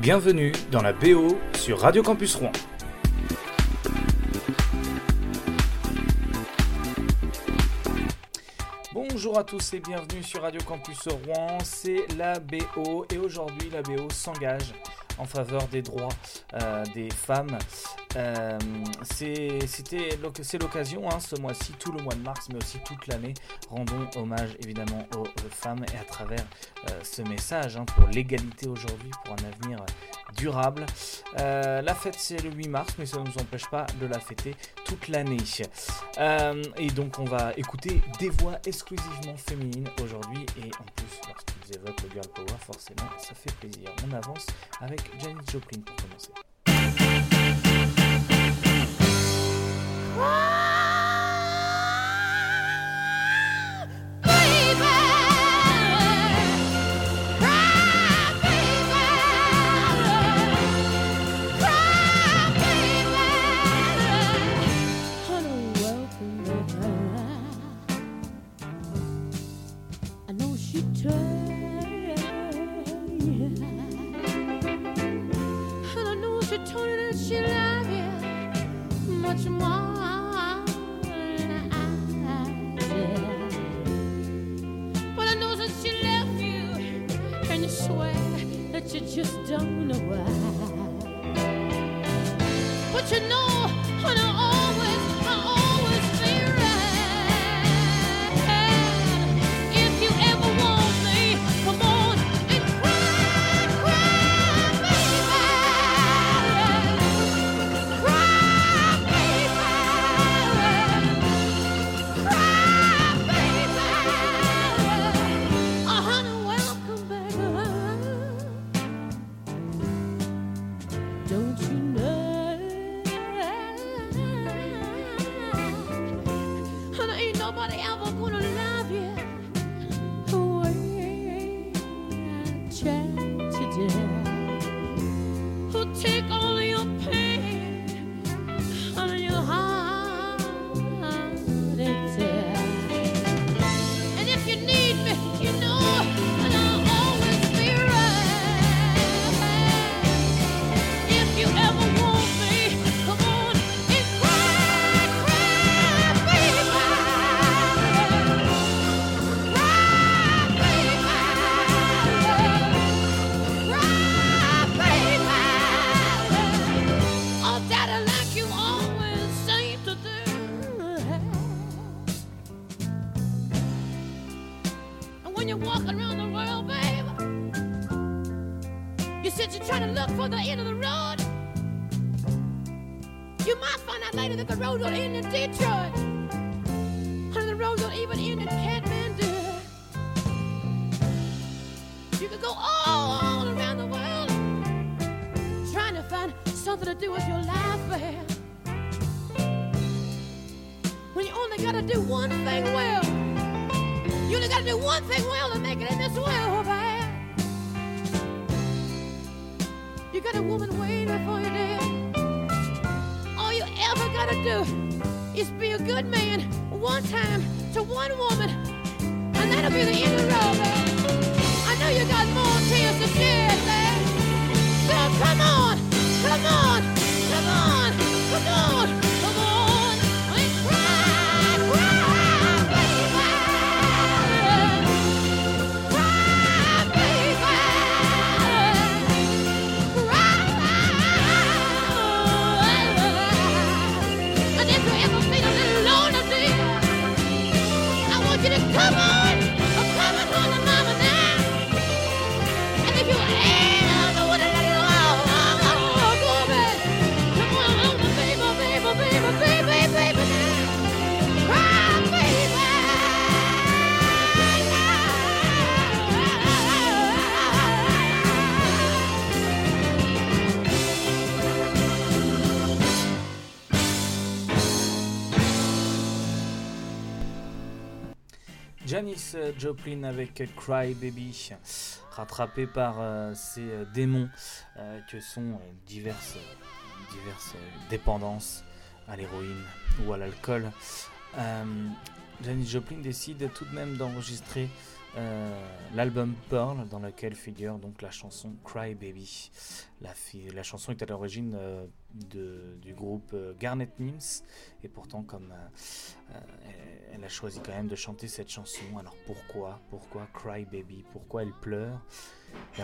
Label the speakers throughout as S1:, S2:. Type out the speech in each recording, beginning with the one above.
S1: Bienvenue dans la BO sur Radio Campus Rouen. Bonjour à tous et bienvenue sur Radio Campus Rouen, c'est la BO et aujourd'hui la BO s'engage en faveur des droits euh, des femmes. Euh, c'est l'occasion hein, ce mois-ci, tout le mois de mars, mais aussi toute l'année. Rendons hommage évidemment aux, femmes et à travers euh, ce message hein, pour l'égalité aujourd'hui, pour un avenir durable. la fête c'est le 8 mars, mais ça ne nous empêche pas de la fêter toute l'année. et donc on va écouter des voix exclusivement féminines aujourd'hui et en plus lorsqu'ils évoquent le girl power, forcément ça fait plaisir. On avance avec Janis Joplin pour commencer.
S2: Ah! just don't know why. Janis
S1: Joplin avec Cry Baby, rattrapé par euh, ces euh, démons euh, que sont diverses, diverses dépendances à l'héroïne ou à l'alcool. Janis Joplin décide tout de même d'enregistrer euh, l'album Pearl dans lequel figure donc la chanson Cry Baby. La, chanson est à l'origine euh, du groupe euh, Garnet Mims et pourtant comme elle a choisi quand même de chanter cette chanson, alors pourquoi? Pourquoi Cry Baby? Pourquoi elle pleure?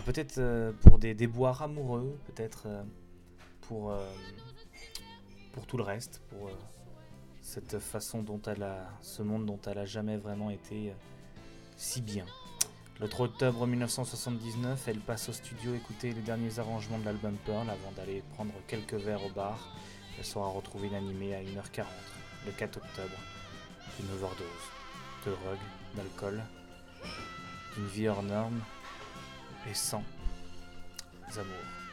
S1: Peut-être pour des déboires amoureux, peut-être pour, pour tout le reste, pour cette façon dont elle ce monde dont elle a jamais vraiment été si bien. Le 3 octobre 1979, elle passe au studio écouter les derniers arrangements de l'album Pearl avant d'aller prendre quelques verres au bar. Elle sera retrouvée inanimée à 1h40 le 4 octobre d'une overdose, de drogue, d'alcool, d'une vie hors norme et sans amour.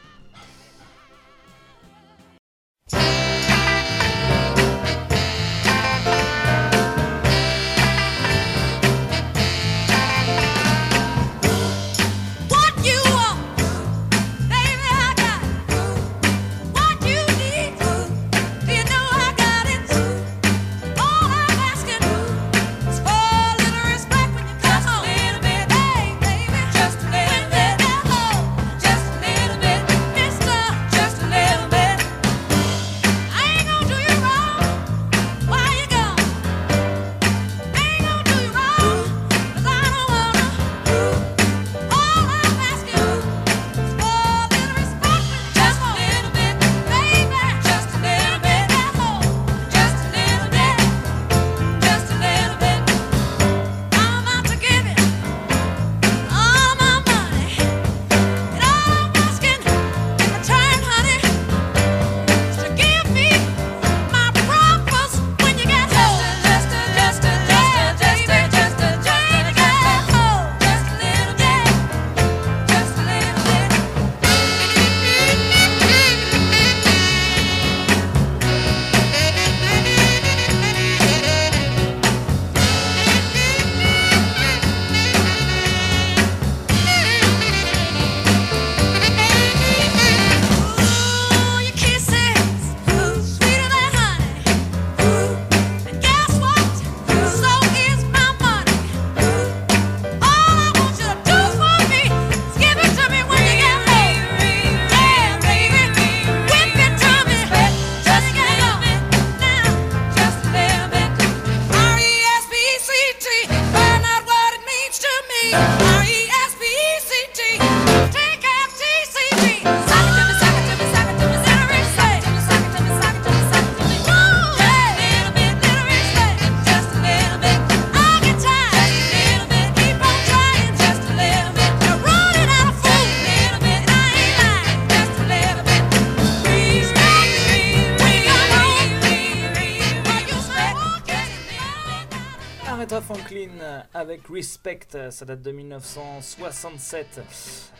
S1: Respect, ça date de 1967.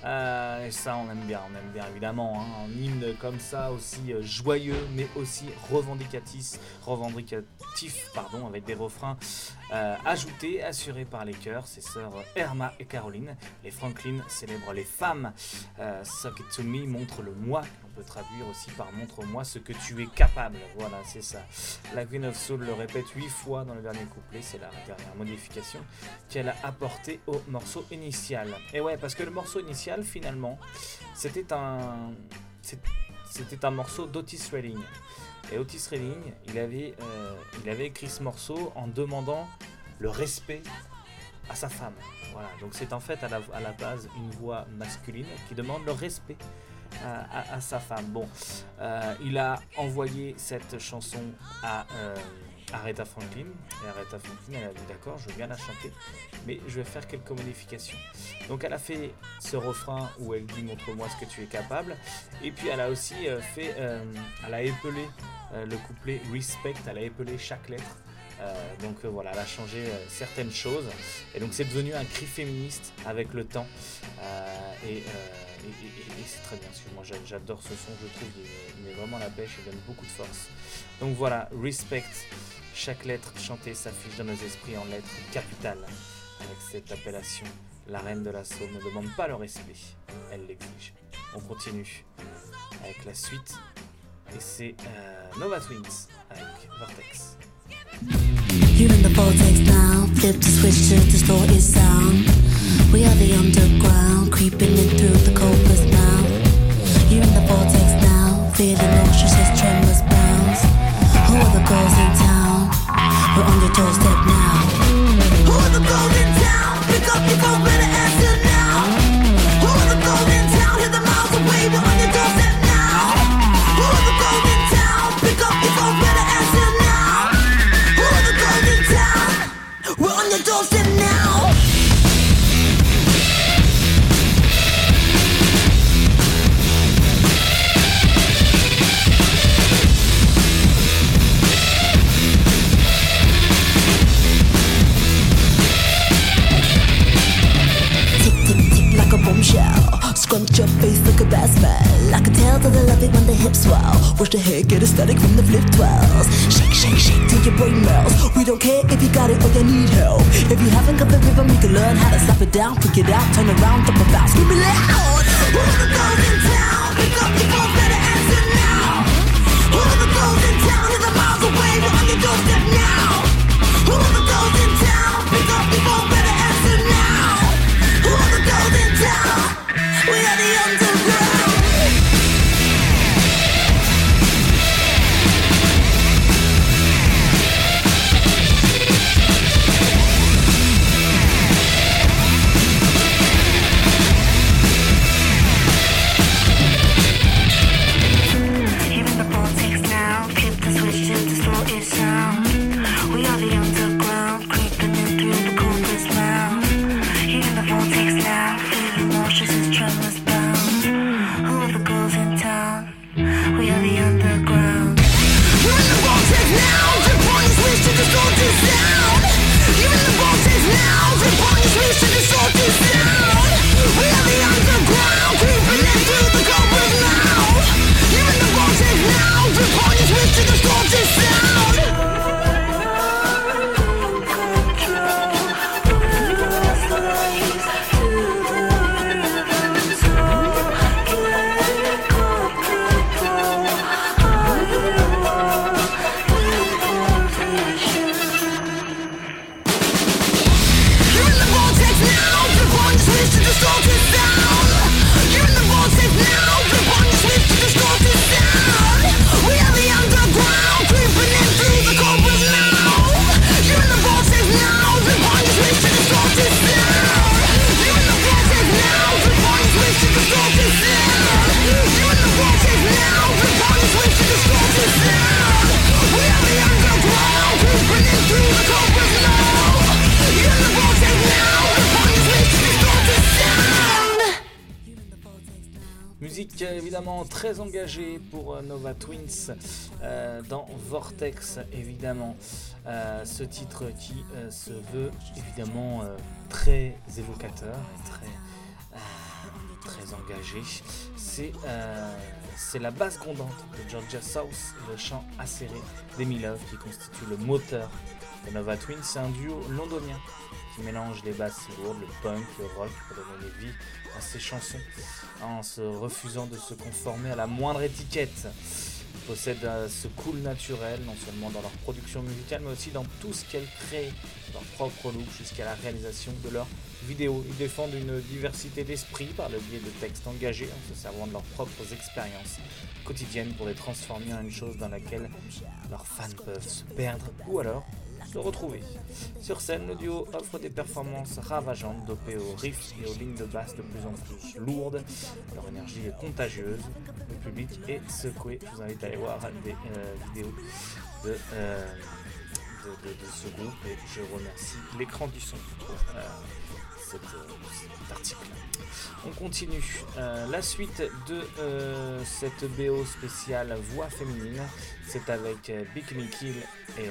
S1: Euh, et ça, on aime bien, on aime bien évidemment. Hein. un hymne comme ça, aussi euh, joyeux, mais aussi revendicatif, revendicatif pardon, avec des refrains euh, ajoutés, assurés par les chœurs, ses sœurs Irma et Caroline. Les Franklin célèbrent les femmes. Me montre le moi peut traduire aussi par montre-moi ce que tu es capable. Voilà, c'est ça. La Queen of Soul le répète huit fois dans le dernier couplet, c'est la dernière modification qu'elle a apportée au morceau initial. Et ouais, parce que le morceau initial, finalement, c'était un, c'était un morceau d'Otis Redding. Et Otis Redding, il avait, euh, il avait écrit ce morceau en demandant le respect à sa femme. Voilà, donc c'est en fait à la, à la base une voix masculine qui demande le respect à, sa femme. Bon, euh, il a envoyé cette chanson à euh, Aretha Franklin. Et Aretha Franklin, elle a dit d'accord, je veux bien la chanter, mais je vais faire quelques modifications. Donc elle a fait ce refrain où elle dit montre-moi ce que tu es capable. Et puis elle a aussi euh, fait, elle a épelé le couplet Respect, elle a épelé chaque lettre. Donc voilà, elle a changé certaines choses. Et donc c'est devenu un cri féministe avec le temps. et c'est très bien. Moi j'adore ce son, je trouve, il met vraiment la pêche et donne beaucoup de force. Donc voilà, respect. Chaque lettre chantée s'affiche dans nos esprits en lettres capitales. Avec cette appellation, la reine de la Saône ne demande pas le respect, elle l'exige. On continue avec la suite. Et c'est euh, Nova Twins avec Vortex.
S3: You're in the vortex now. Flip the switch to the store is sound. We are the underground, creeping in through the coldest now. You're in the vortex now. Feeling nauseous, tremors bounce. Who are the girls in town? We're on your doorstep now. Who are the girls in town? Pick up your phone, better swell to the love when the hips swell. Watch the hair get static from the flip twirls. Shake, shake, shake till your brain melts. We don't care if you got it or you need help. If you haven't got the rhythm, you can learn how to slap it down, pick it out, turn around, thump about, scream it loud. are the girls in town? Pick up your phone, better answer now. Who are the girls in town? Is a miles away, we're on your doorstep now. Who's the girls in town? Pick up your phone, better answer now. Who are the girls in town? We are the underdog.
S1: Évidemment. Euh, ce titre qui se veut évidemment très évocateur, très, très engagé. C'est c'est la basse grondante de Georgia South, le chant acéré d'Emily Love qui constitue le moteur de Nova Twins. C'est un duo londonien qui mélange les basses lourdes, le punk, le rock pour donner vie à ses chansons en se refusant de se conformer à la moindre étiquette. Ils possèdent euh, ce cool naturel, non seulement dans leur production musicale, mais aussi dans tout ce qu'elles créent, leur propre look, jusqu'à la réalisation de leurs vidéos. Ils défendent une diversité d'esprit par le biais de textes engagés, en se servant de leurs propres expériences quotidiennes pour les transformer en une chose dans laquelle leurs fans peuvent se perdre ou alors retrouver. Sur scène, le duo offre des performances ravageantes dopées aux riffs et aux lignes de basse de plus en plus lourdes. Leur énergie est contagieuse, le public est secoué. Je vous invite à aller voir des euh, vidéos euh, de, ce groupe et je remercie l'écran du son pour euh, cet article. On continue. la suite de cette BO spéciale voix féminine, c'est avec Bikini Kill et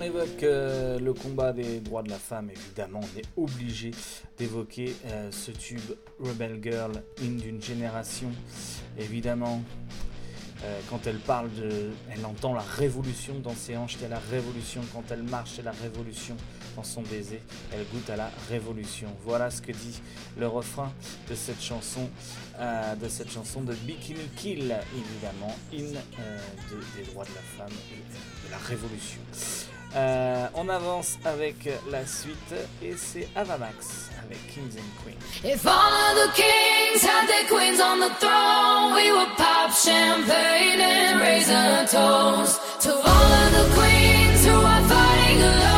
S1: Rebellion. combat des droits de la femme, évidemment, on est obligé d'évoquer euh, ce tube Rebel Girl, une d'une génération. Évidemment, euh, quand elle parle de. Elle entend la révolution dans ses hanches, c'est la révolution. Quand elle marche, c'est la révolution dans son baiser. Elle goûte à la révolution. Voilà ce que dit le refrain de cette chanson, euh, de cette chanson de Bikini Kill, évidemment, in euh, des droits de la femme et de la révolution. On avance avec la suite et c'est Avamax avec Kings and Queens. If all the kings had their queens on the throne, we would pop champagne and raise a toast to all of the queens who are fighting alone.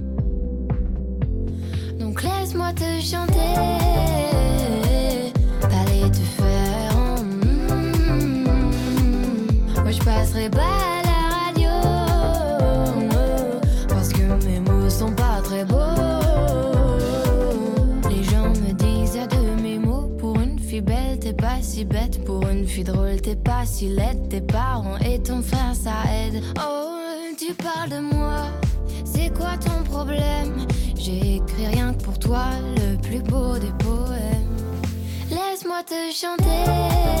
S4: Chanter. Aller te faire. mm. Moi je passerai pas à la radio. Parce que mes mots sont pas très beaux. Les gens me disent à de mes mots Pour une fille belle t'es pas si bête Pour une fille drôle t'es pas si laide Tes parents et ton frère ça aide Oh tu parles de moi C'est quoi ton problème? J'ai écrit rien que pour toi Le plus beau des poèmes. Laisse-moi te chanter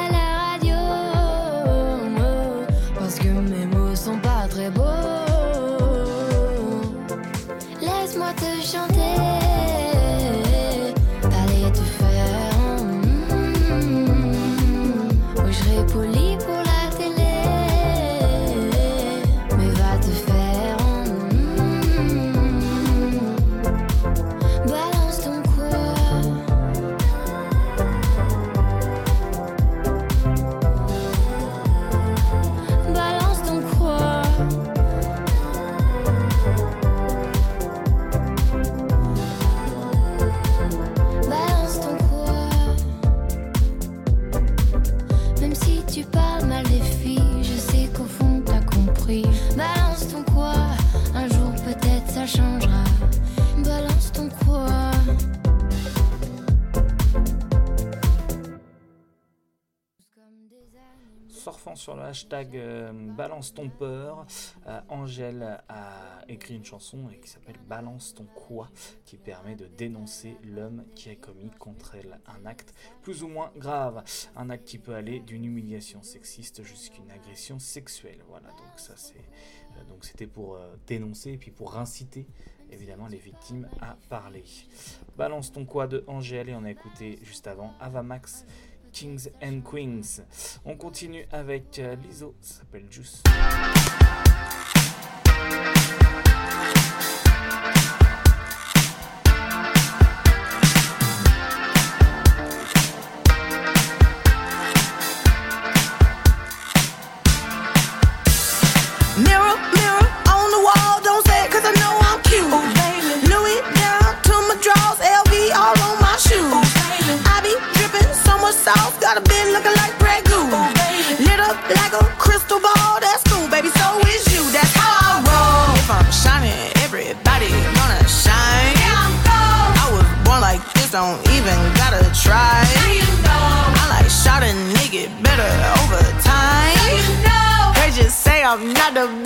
S1: Euh, balance ton peur, euh, Angèle a écrit une chanson qui s'appelle Balance ton quoi, qui permet de dénoncer l'homme qui a commis contre elle un acte plus ou moins grave. Un acte qui peut aller d'une humiliation sexiste jusqu'à une agression sexuelle. Voilà, donc ça c'est. Euh, donc c'était pour euh, dénoncer et puis pour inciter évidemment les victimes à parler. Balance ton quoi de Angèle et on a écouté juste avant Avamax. Max Kings and Queens. On continue avec euh, Lizzo, ça s'appelle Juice. I'm not a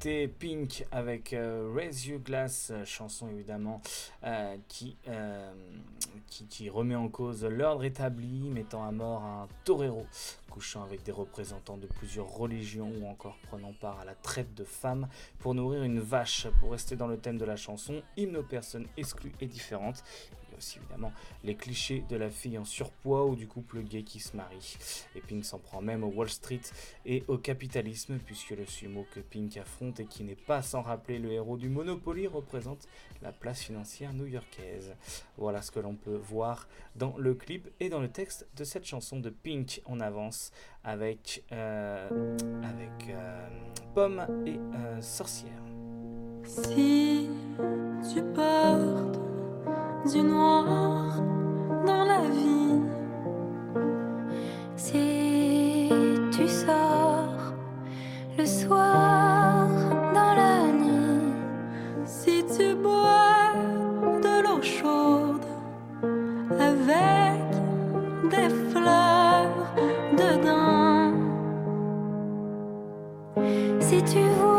S1: Pink avec euh, Raise You Glass, euh, chanson évidemment euh, euh, qui, remet en cause l'ordre établi, mettant à mort un torero, couchant avec des représentants de plusieurs religions ou encore prenant part à la traite de femmes pour nourrir une vache. Pour rester dans le thème de la chanson, une personne exclue et différente aussi évidemment les clichés de la fille en surpoids ou du couple gay qui se marie. Et Pink s'en prend même au Wall Street et au capitalisme, puisque le sumo que Pink affronte et qui n'est pas sans rappeler le héros du Monopoly représente la place financière new-yorkaise. Voilà ce que l'on peut voir dans le clip et dans le texte de cette chanson de Pink. en avance avec, euh, euh, Pomme et euh, Sorcière.
S5: Si tu du noir dans la vie. Si tu sors le soir dans la nuit, si tu bois de l'eau chaude avec des fleurs dedans, si tu vois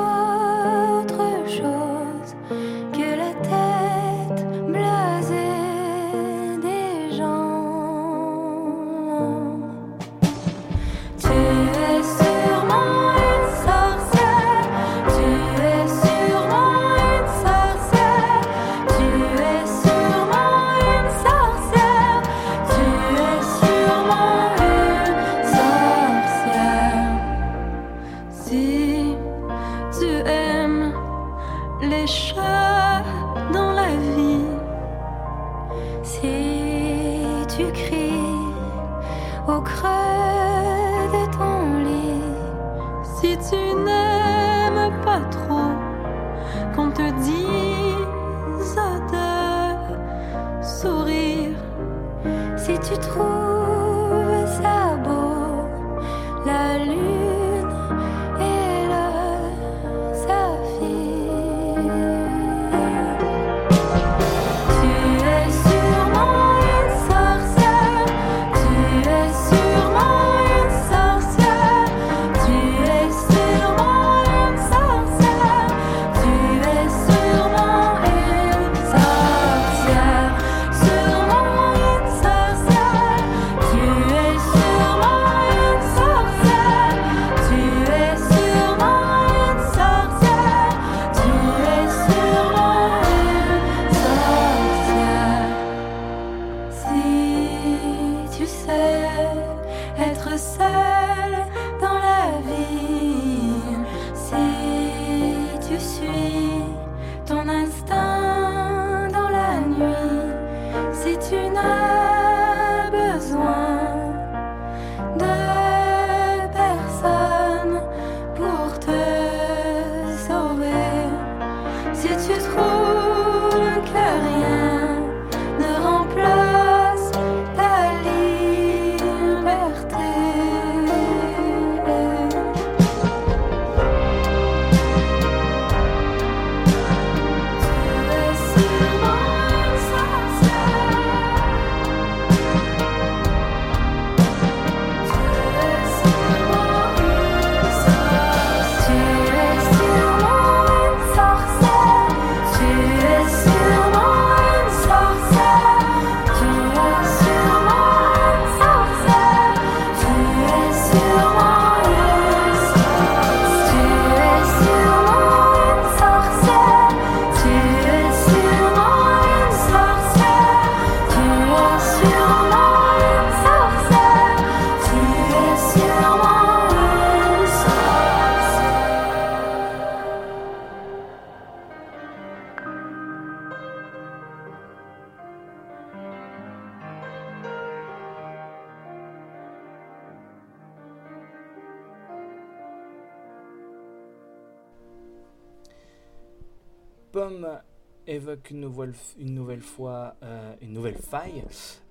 S1: une nouvelle fois euh, une nouvelle faille,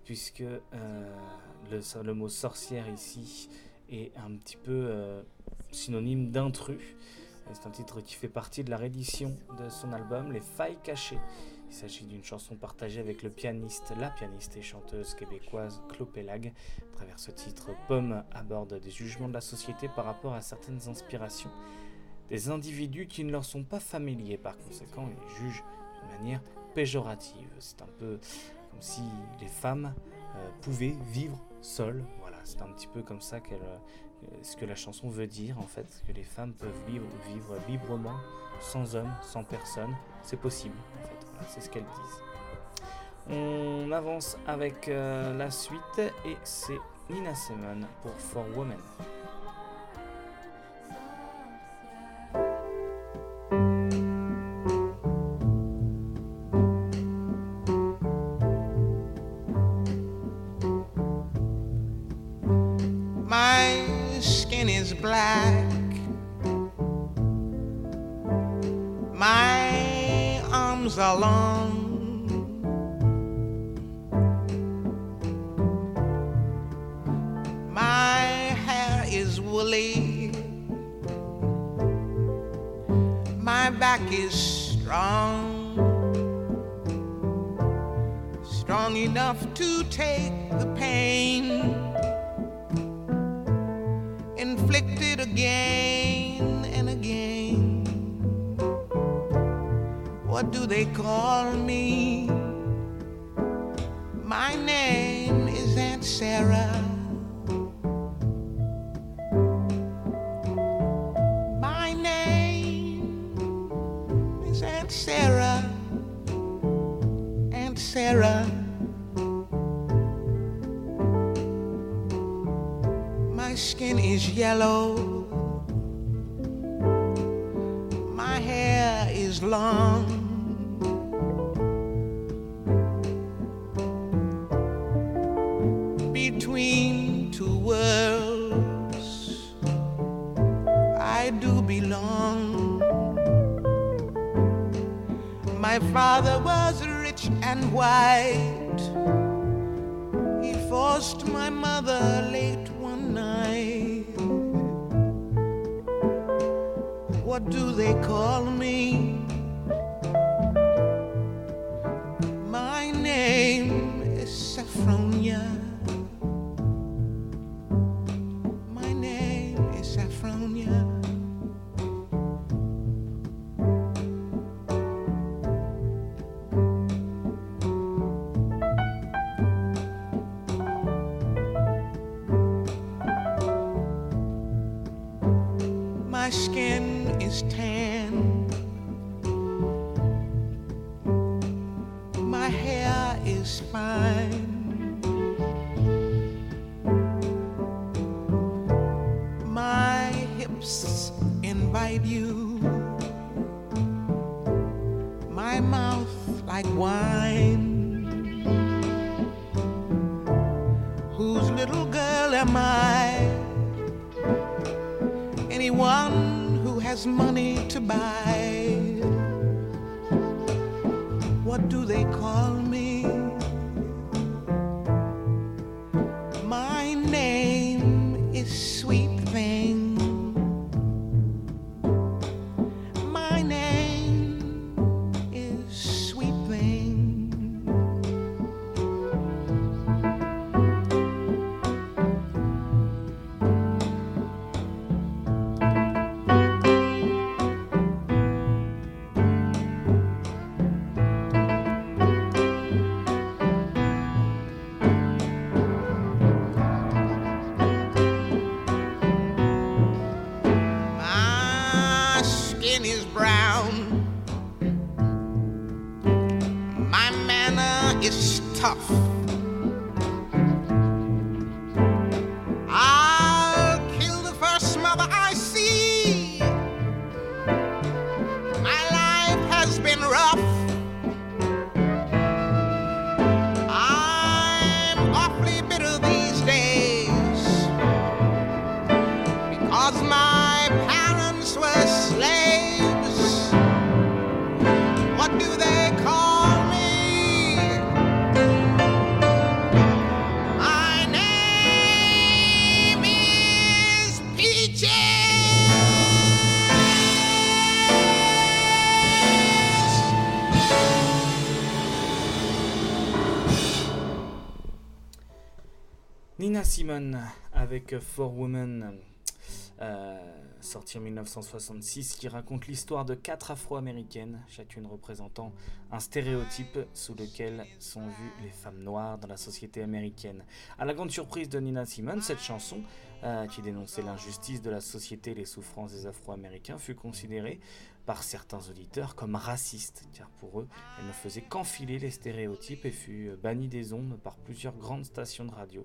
S1: puisque euh, le, mot sorcière ici est un petit peu euh, synonyme d'intrus. C'est un titre qui fait partie de la réédition de son album Les Failles Cachées. Il s'agit d'une chanson partagée avec le pianiste, la pianiste et chanteuse québécoise Claude Pélag. À travers ce titre, Pomme aborde des jugements de la société par rapport à certaines inspirations des individus qui ne leur sont pas familiers. Par conséquent, ils jugent de manière péjorative. C'est un peu comme si les femmes euh, pouvaient vivre seules. Voilà, c'est un petit peu comme ça qu'elle, euh, que la chanson veut dire en fait, que les femmes peuvent vivre, vivre librement, sans homme, sans personne. C'est possible en fait. Voilà, c'est ce qu'elles disent. On avance avec euh, la suite et c'est Nina Simone pour For Women.
S3: Take
S1: avec Four Women, euh, sorti en 1966, qui raconte l'histoire de quatre afro-américaines, chacune représentant un stéréotype sous lequel sont vues les femmes noires dans la société américaine. À la grande surprise de Nina Simone, cette chanson, euh, qui dénonçait l'injustice de la société et les souffrances des afro-américains, fut considérée par certains auditeurs comme raciste, car pour eux, elle ne faisait qu'enfiler les stéréotypes et fut bannie des ondes par plusieurs grandes stations de radio.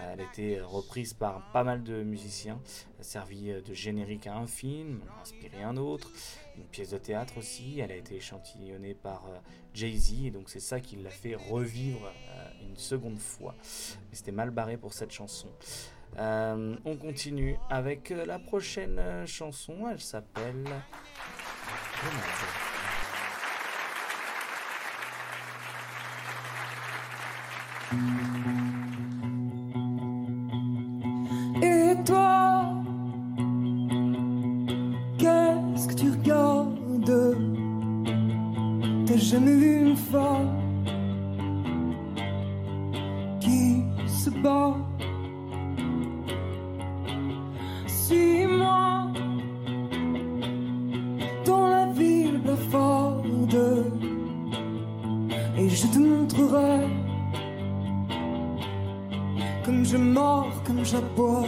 S1: Elle a été reprise par pas mal de musiciens, a servi de générique à un film, inspiré un autre, une pièce de théâtre aussi. Elle a été échantillonnée par euh, Jay-Z et donc c'est ça qui l'a fait revivre euh, une seconde fois. Mais c'était mal barré pour cette chanson. Euh, on continue avec la prochaine chanson. Elle s'appelle.
S6: Jamais vu une femme qui se bat Suis-moi dans la ville blafarde et je te montrerai comme je mords, comme j'aboie.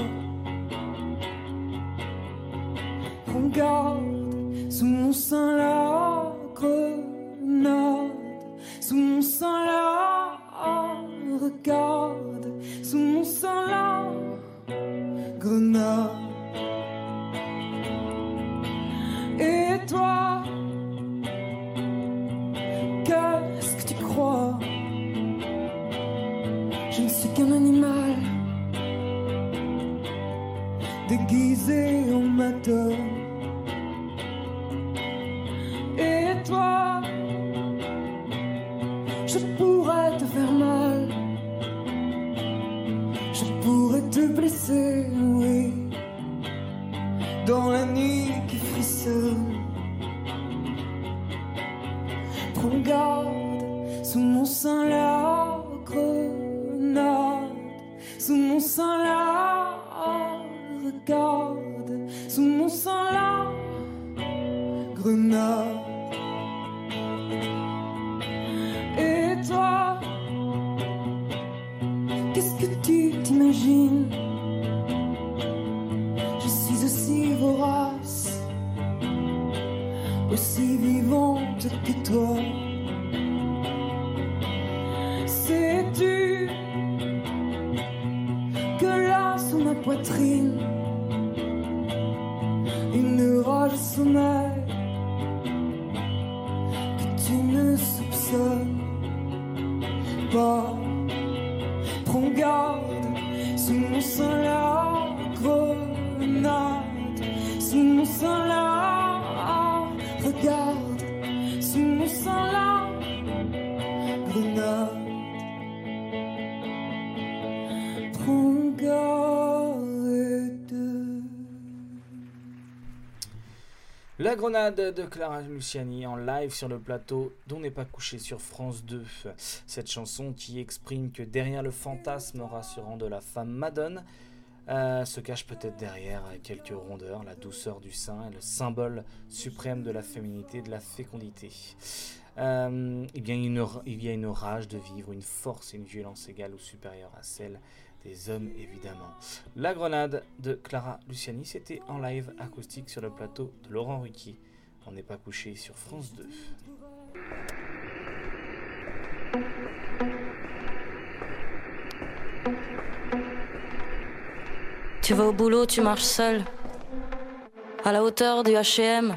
S6: Une
S1: La grenade de Clara Luciani en live sur le plateau d'On n'est pas couché sur France 2. Cette chanson qui exprime que derrière le fantasme rassurant de la femme madone euh, se cache peut-être derrière quelques rondeurs, la douceur du sein et le symbole suprême de la féminité, de la fécondité. Euh, il, y a une, il y a une rage de vivre, une force et une violence égale ou supérieure à celle des hommes évidemment. La grenade de Clara Luciani, c'était en live acoustique sur le plateau de Laurent Ruquier. On n'est pas couché sur France 2.
S7: Tu vas au boulot, tu marches seul. À la hauteur du HM,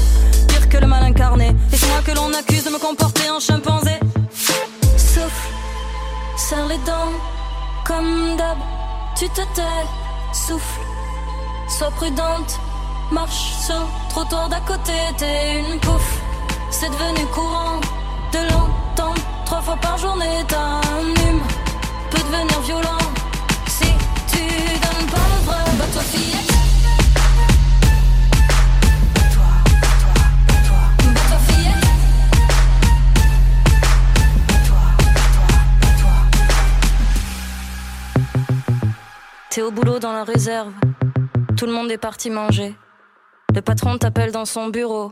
S7: Pire que le mal incarné. Et c'est moi que l'on accuse de me comporter en chimpanzé. Souffle, serre les dents, comme d'hab. Tu te tais, souffle, sois prudente. Marche sur trottoir d'à côté, t'es une pouffe. C'est devenu courant de l'entendre trois fois par journée. T'as un hume, peut devenir violent. T'es au boulot dans la réserve. Tout le monde est parti manger. Le patron t'appelle dans son bureau.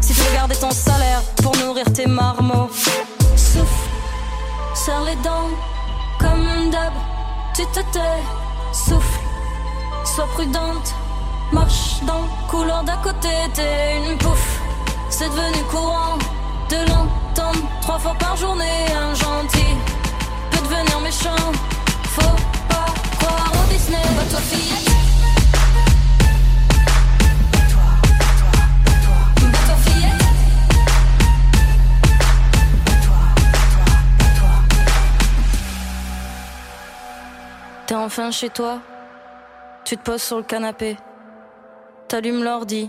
S7: Si tu garder ton salaire pour nourrir tes marmots. Souffle, serre les dents, comme d'hab. Tu te tais, souffle, sois prudente. Marche dans le couloir d'à côté, t'es une pouffe. C'est devenu courant de l'entendre trois fois par journée. Un gentil peut devenir méchant. Faut pas croire au Disney, bah toi fillette. T'es enfin chez toi. Tu te poses sur le canapé. T'allumes l'ordi.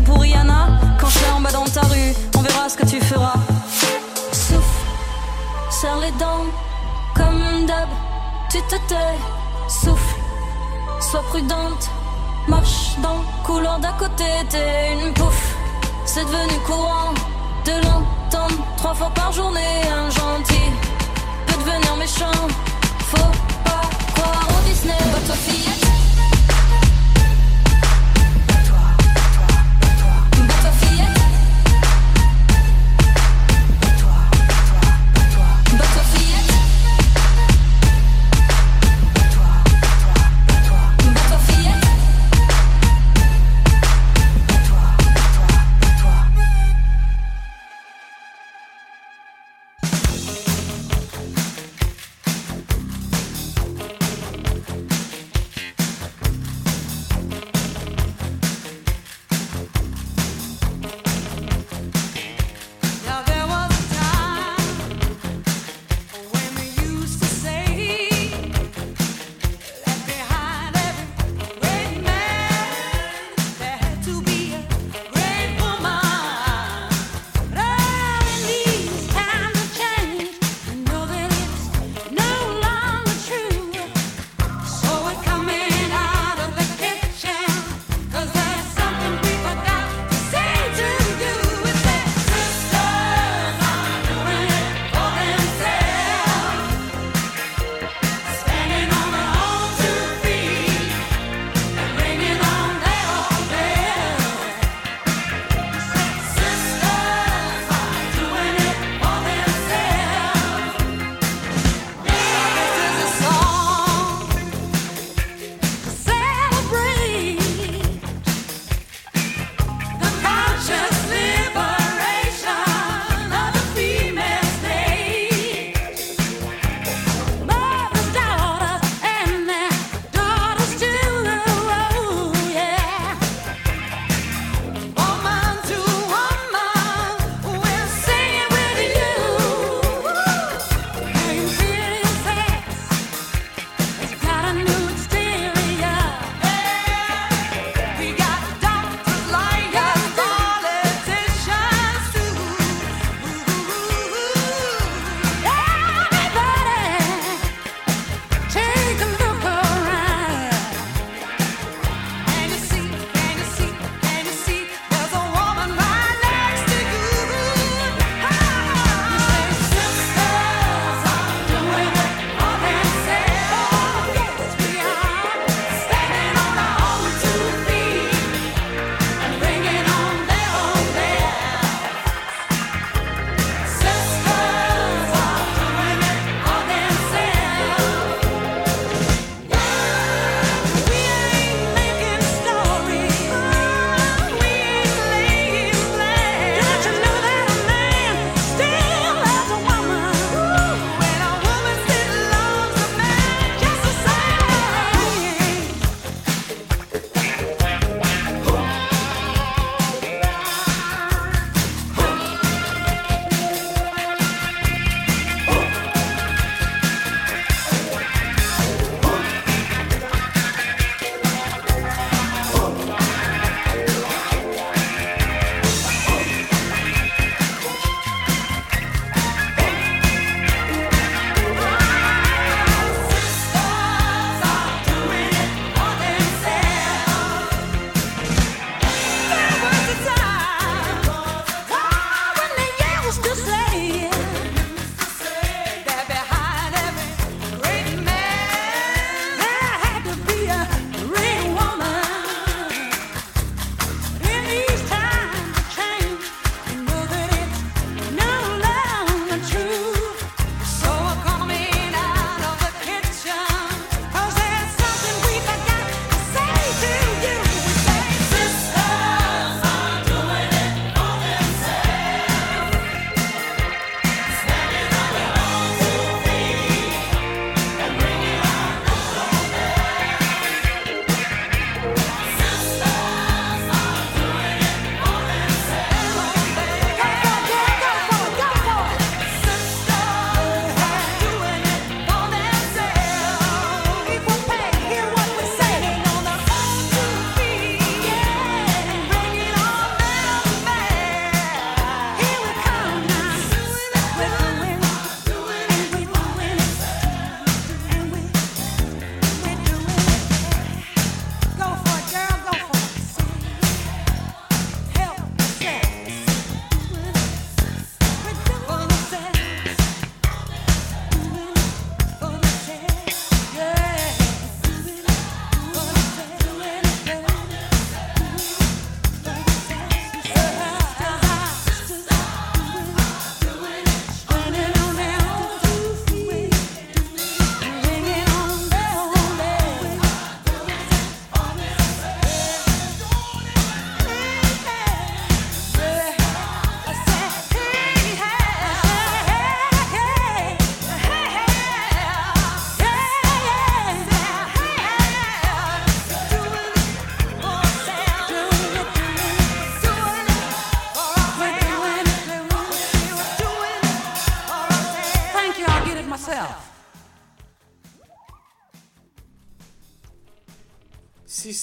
S7: pour Rihanna quand je serai en bas dans ta rue. On verra ce que tu feras. Souffle, serre les dents, comme d'hab. Tu te tais, souffle, sois prudente. Marche dans couloir d'à côté, t'es une pouffe. C'est devenu courant de l'entendre trois fois par journée. Un gentil peut devenir méchant. Faut pas croire au Disney, votre fillette.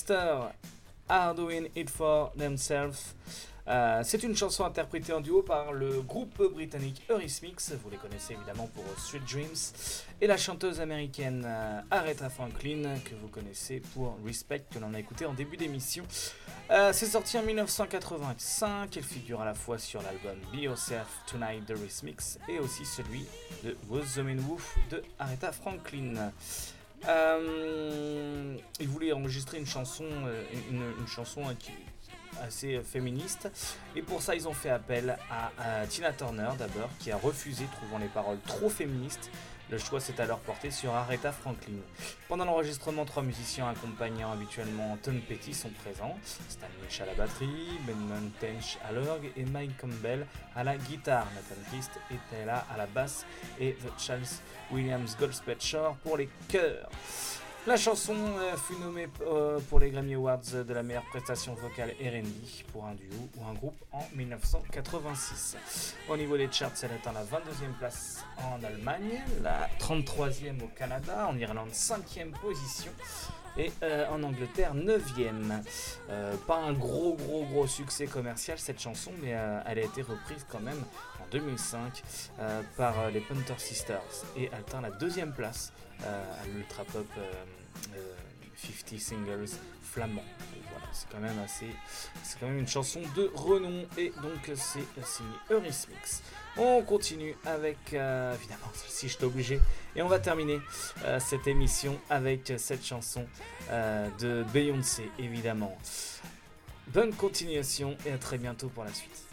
S1: Sister are doing it for themselves. Euh, c'est une chanson interprétée en duo par le groupe britannique Eurythmics, vous les connaissez évidemment pour Sweet Dreams, et la chanteuse américaine euh, Aretha Franklin, que vous connaissez pour Respect, que l'on a écouté en début d'émission. Euh, c'est sorti en 1985, elle figure à la fois sur l'album Be Yourself Tonight de Eurythmics et aussi celui de Was the Man Wolf de Aretha Franklin. Euh, il voulait enregistrer une chanson, euh, assez féministe et pour ça ils ont fait appel à Tina Turner d'abord qui a refusé trouvant les paroles trop féministes. Le choix s'est alors porté sur Aretha Franklin. Pendant l'enregistrement, trois musiciens accompagnant habituellement Tom Petty sont présents. Stan Lynch à la batterie, Benjamin Tench à l'orgue et Mike Campbell à la guitare. Nathan Christ était là à la basse et The Charles Williams Goldspatcher pour les chœurs. La chanson euh, fut nommée euh, pour les Grammy Awards de la meilleure prestation vocale R&B pour un duo ou un groupe en 1986. Au niveau des charts, elle atteint la 22e place en Allemagne, la 33e au Canada, en Irlande 5e position et euh, en Angleterre 9e. Euh, pas un gros gros gros succès commercial cette chanson, mais elle a été reprise quand même en 2005 euh, par les Punter Sisters et atteint la deuxième place euh, à l'ultra pop euh, euh, 50 singles flamand. Voilà, c'est quand même assez, c'est quand même une chanson de renom et donc c'est signé Eurythmics. On continue avec euh, évidemment celle-ci, je suis obligé, et on va terminer euh, cette émission avec cette chanson euh, de Beyoncé évidemment. Bonne continuation et à très bientôt pour la suite.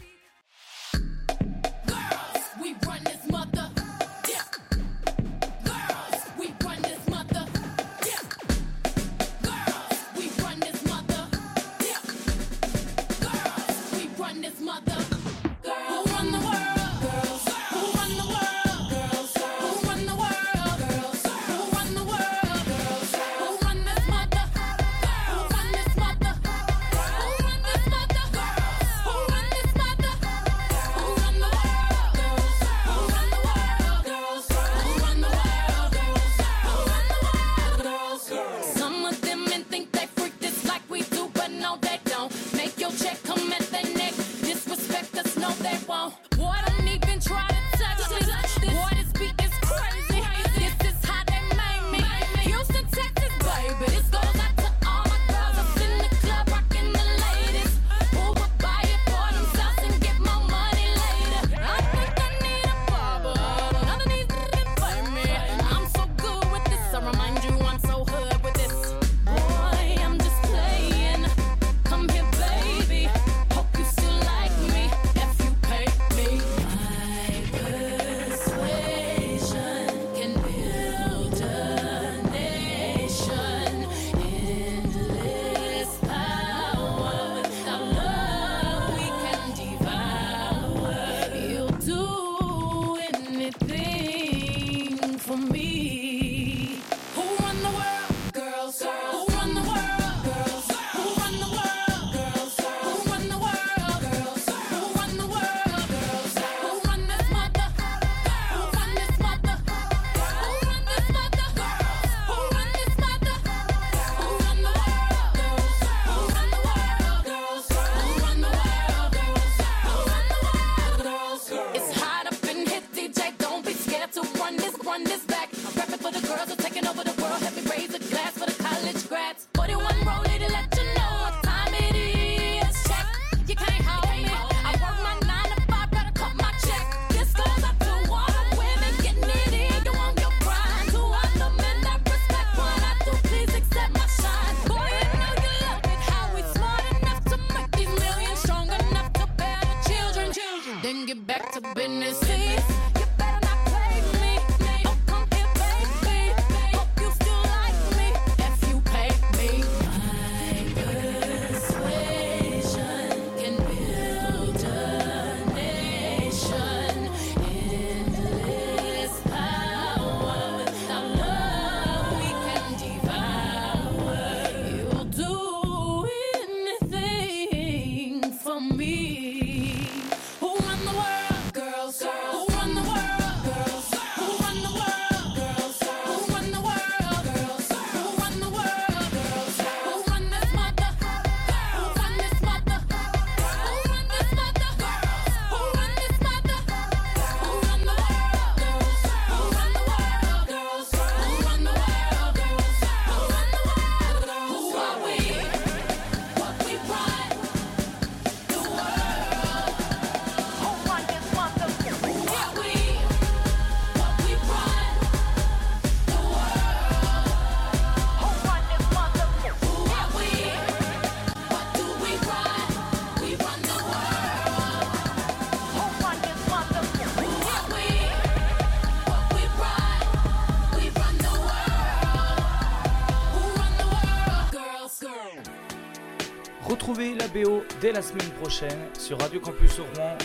S1: La semaine prochaine sur Radio Campus Rouen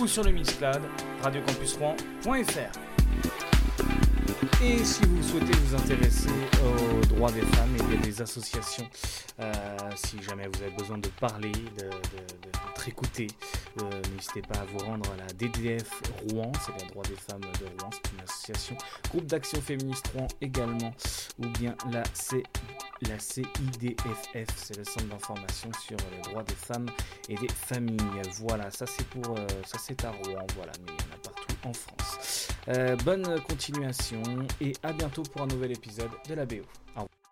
S1: ou sur le Mixcloud radiocampusrouen.fr. Et si vous souhaitez vous intéresser aux droits des femmes, a des associations. euh, si jamais vous avez besoin de parler, de- de- de- écouté, euh, n'hésitez pas à vous rendre à la DDF Rouen, c'est les droits des femmes de Rouen, c'est une association. Groupe d'action féministe Rouen également, ou bien la, C, la CIDFF, c'est le centre d'information sur les droits des femmes et des familles. Voilà, ça c'est pour, euh, ça c'est à Rouen, voilà, mais il y en a partout en France. Euh, bonne continuation et à bientôt pour un nouvel épisode de la BO. Au revoir.